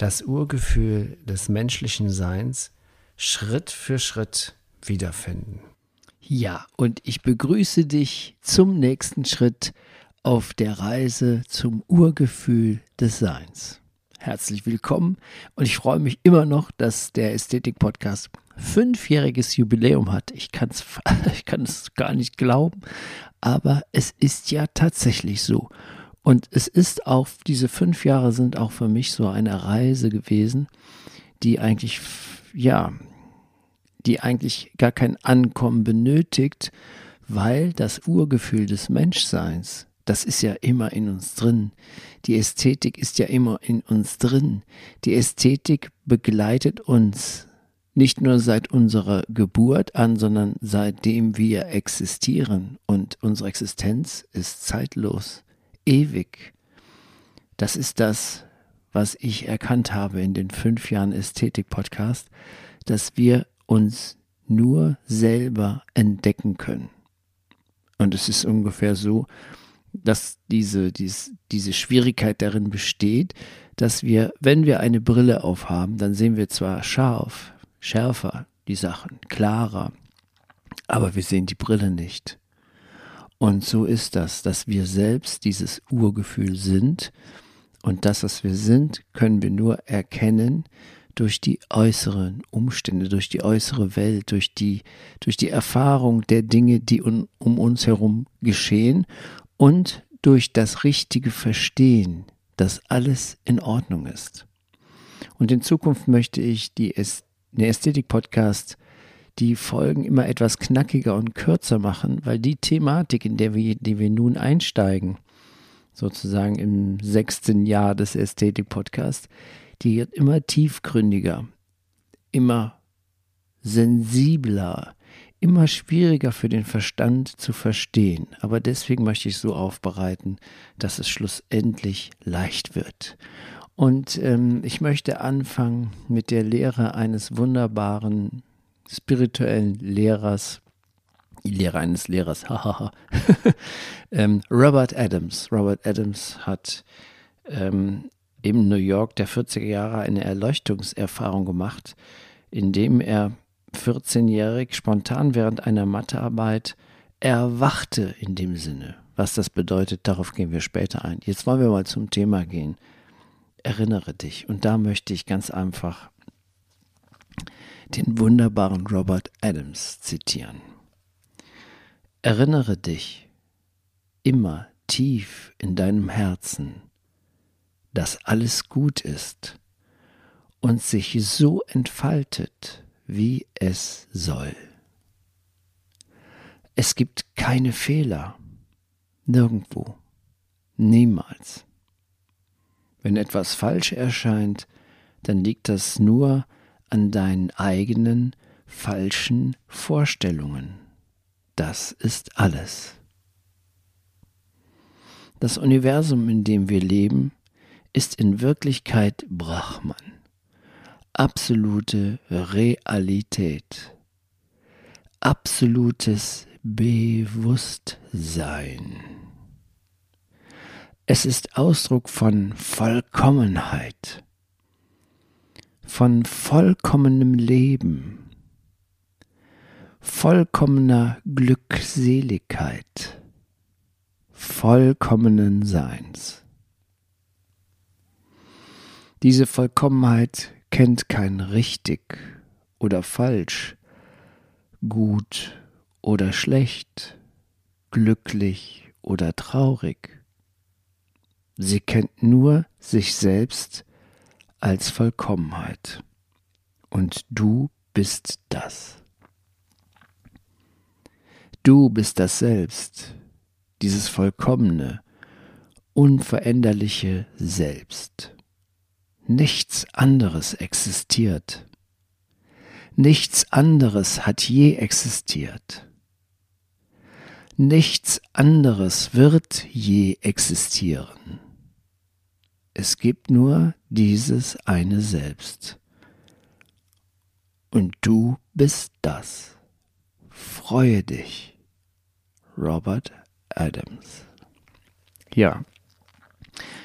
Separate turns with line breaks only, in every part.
das Urgefühl des menschlichen Seins Schritt für Schritt wiederfinden.
Ja, und ich begrüße dich zum nächsten Schritt auf der Reise zum Urgefühl des Seins. Herzlich willkommen und ich freue mich immer noch, dass der Ästhetik-Podcast fünfjähriges Jubiläum hat. Ich, ich kann es gar nicht glauben, aber es ist ja tatsächlich so. Und es ist auch, diese fünf Jahre sind auch für mich so eine Reise gewesen, die eigentlich, ja, die eigentlich gar kein Ankommen benötigt, weil das Urgefühl des Menschseins, das ist ja immer in uns drin. Die Ästhetik ist ja immer in uns drin. Die Ästhetik begleitet uns nicht nur seit unserer Geburt an, sondern seitdem wir existieren. Und unsere Existenz ist zeitlos ewig. Das ist das, was ich erkannt habe in den fünf Jahren Ästhetik-Podcast, dass wir uns nur selber entdecken können. Und es ist ungefähr so, dass diese, dies, diese Schwierigkeit darin besteht, dass wir, wenn wir eine Brille aufhaben, dann sehen wir zwar scharf, schärfer die Sachen, klarer, aber wir sehen die Brille nicht. Und so ist das, dass wir selbst dieses Urgefühl sind. Und das, was wir sind, können wir nur erkennen durch die äußeren Umstände, durch die äußere Welt, durch die, durch die Erfahrung der Dinge, die um, um uns herum geschehen und durch das richtige Verstehen, dass alles in Ordnung ist. Und in Zukunft möchte ich die Ästhetik-Podcast die Folgen immer etwas knackiger und kürzer machen, weil die Thematik, in der wir, die wir nun einsteigen, sozusagen im sechsten Jahr des Ästhetik-Podcasts, die wird immer tiefgründiger, immer sensibler, immer schwieriger für den Verstand zu verstehen. Aber deswegen möchte ich so aufbereiten, dass es schlussendlich leicht wird. Und ähm, ich möchte anfangen mit der Lehre eines wunderbaren spirituellen Lehrers, die Lehre eines Lehrers, hahaha, ähm, Robert Adams. Robert Adams hat ähm, in New York der 40er Jahre eine Erleuchtungserfahrung gemacht, indem er 14-jährig spontan während einer Mathearbeit erwachte in dem Sinne. Was das bedeutet, darauf gehen wir später ein. Jetzt wollen wir mal zum Thema gehen. Erinnere dich. Und da möchte ich ganz einfach den wunderbaren Robert Adams zitieren. Erinnere dich immer tief in deinem Herzen, dass alles gut ist und sich so entfaltet, wie es soll. Es gibt keine Fehler, nirgendwo, niemals. Wenn etwas falsch erscheint, dann liegt das nur an deinen eigenen falschen Vorstellungen. Das ist alles. Das Universum, in dem wir leben, ist in Wirklichkeit Brahman, absolute Realität, absolutes Bewusstsein. Es ist Ausdruck von Vollkommenheit von vollkommenem Leben, vollkommener Glückseligkeit, vollkommenen Seins. Diese Vollkommenheit kennt kein richtig oder falsch, gut oder schlecht, glücklich oder traurig. Sie kennt nur sich selbst als Vollkommenheit. Und du bist das. Du bist das Selbst, dieses vollkommene, unveränderliche Selbst. Nichts anderes existiert. Nichts anderes hat je existiert. Nichts anderes wird je existieren. Es gibt nur dieses eine Selbst. Und du bist das. Freue dich. Robert Adams. Ja,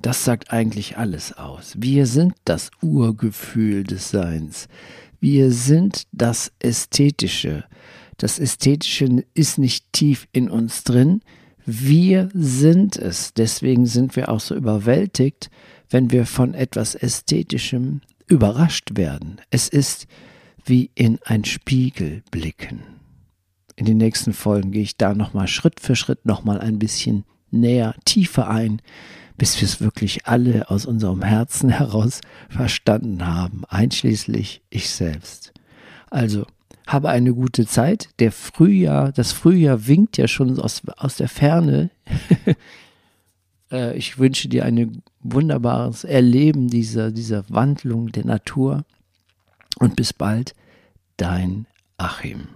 das sagt eigentlich alles aus. Wir sind das Urgefühl des Seins. Wir sind das Ästhetische. Das Ästhetische ist nicht tief in uns drin. Wir sind es. Deswegen sind wir auch so überwältigt, wenn wir von etwas Ästhetischem überrascht werden. Es ist wie in ein Spiegel blicken. In den nächsten Folgen gehe ich da nochmal Schritt für Schritt nochmal ein bisschen näher, tiefer ein, bis wir es wirklich alle aus unserem Herzen heraus verstanden haben, einschließlich ich selbst. Also, habe eine gute Zeit. Der Frühjahr, das Frühjahr winkt ja schon aus, aus der Ferne. Äh, ich wünsche dir ein wunderbares Erleben dieser, dieser Wandlung der Natur. Und bis bald, dein Achim.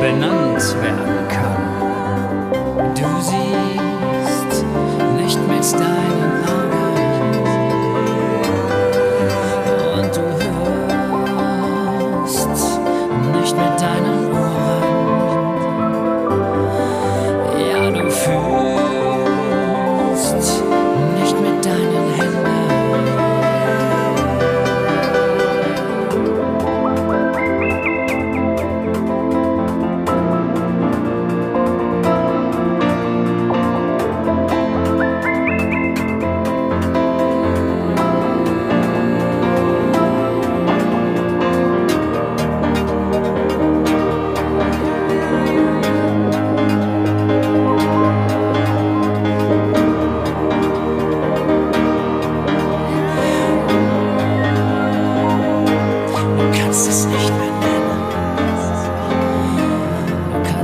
Benannt werden kann. Du siehst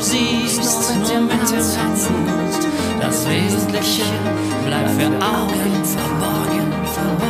Du siehst nur mit dem Herzen, das Wesentliche bleibt für Augen verborgen, verborgen.